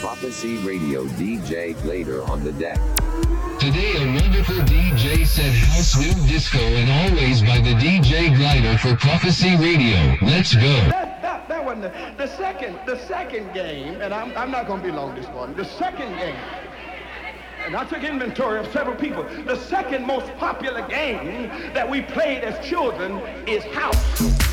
Prophecy Radio DJ Later on the deck. Today a wonderful DJ said house new disco and always by the DJ Glider for Prophecy Radio. Let's go. That, that, that wasn't the, the second, the second game, and I'm, I'm not going to be long this morning. The second game, and I took inventory of several people. The second most popular game that we played as children is house.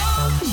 Oh.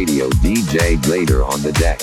Radio DJ Glader on the deck.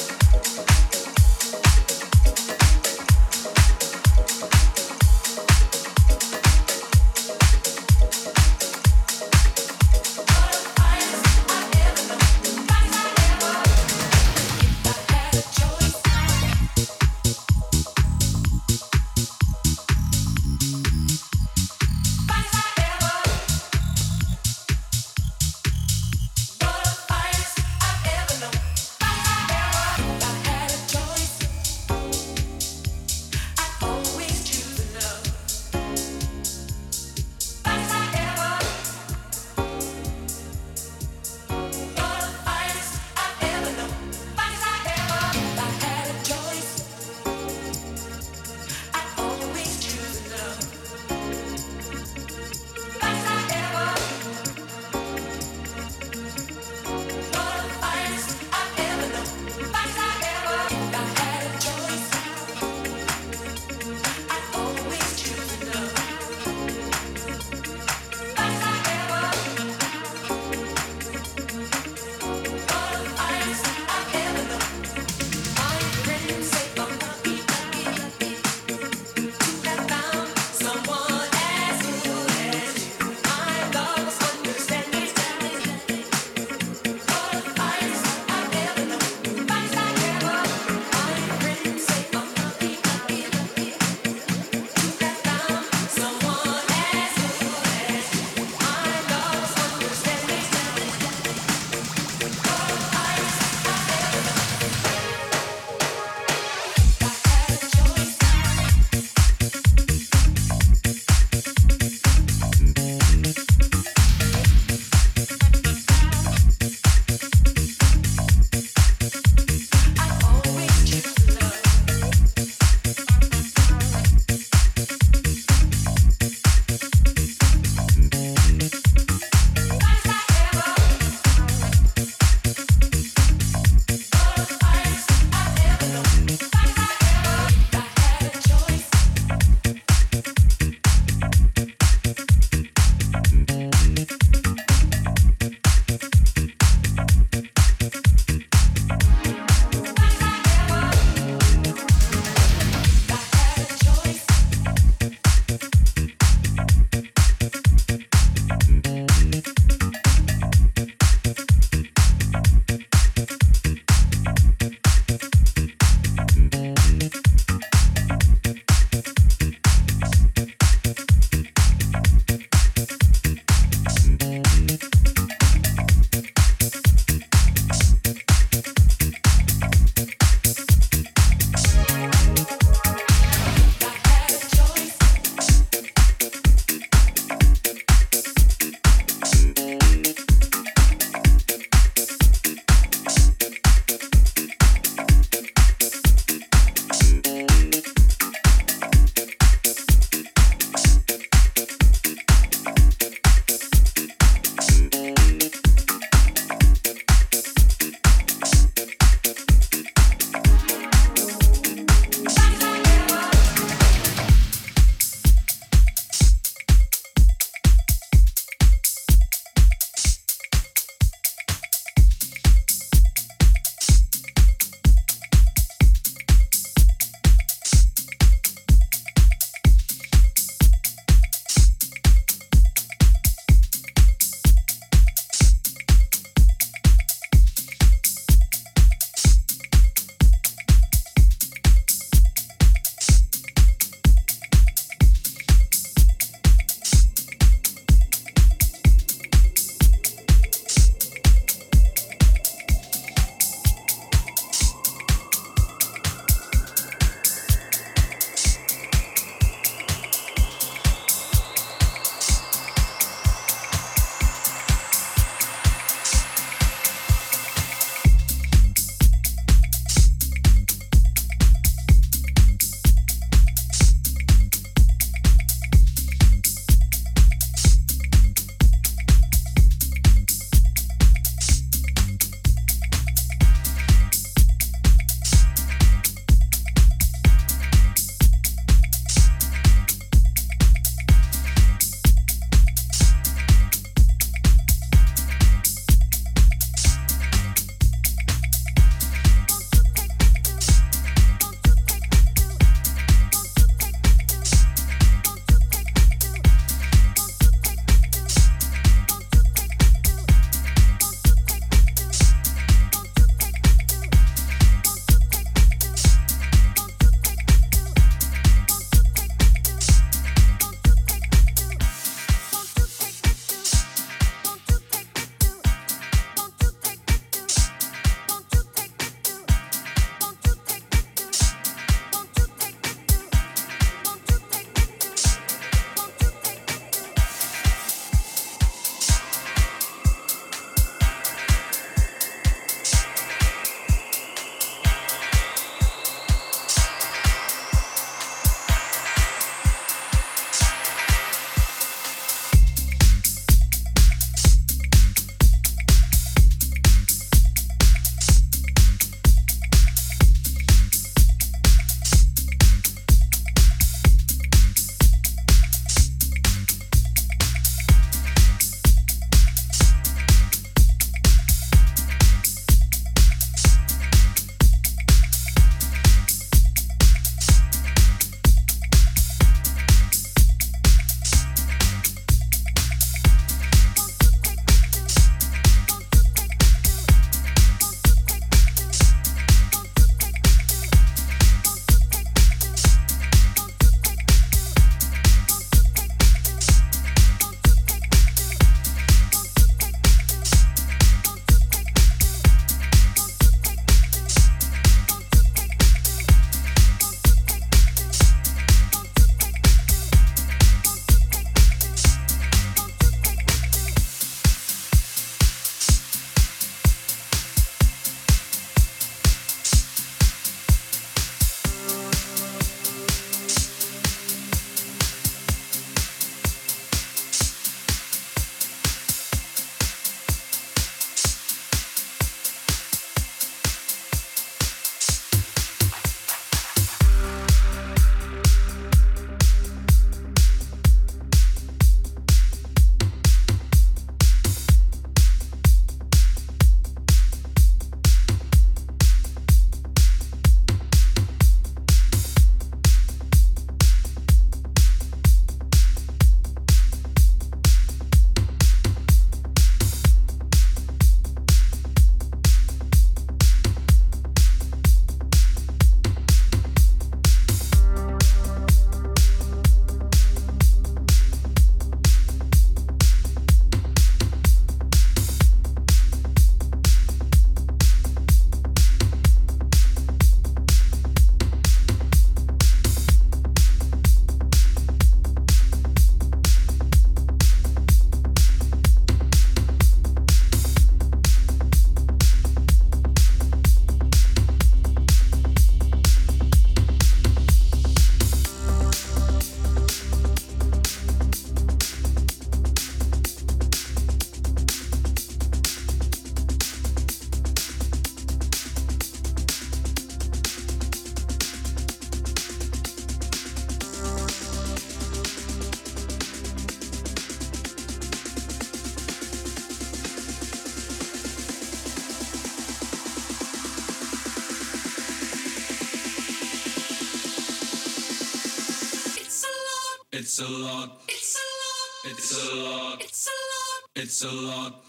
It's a lot. It's a lot. It's a lot. It's a lot. It's a lot.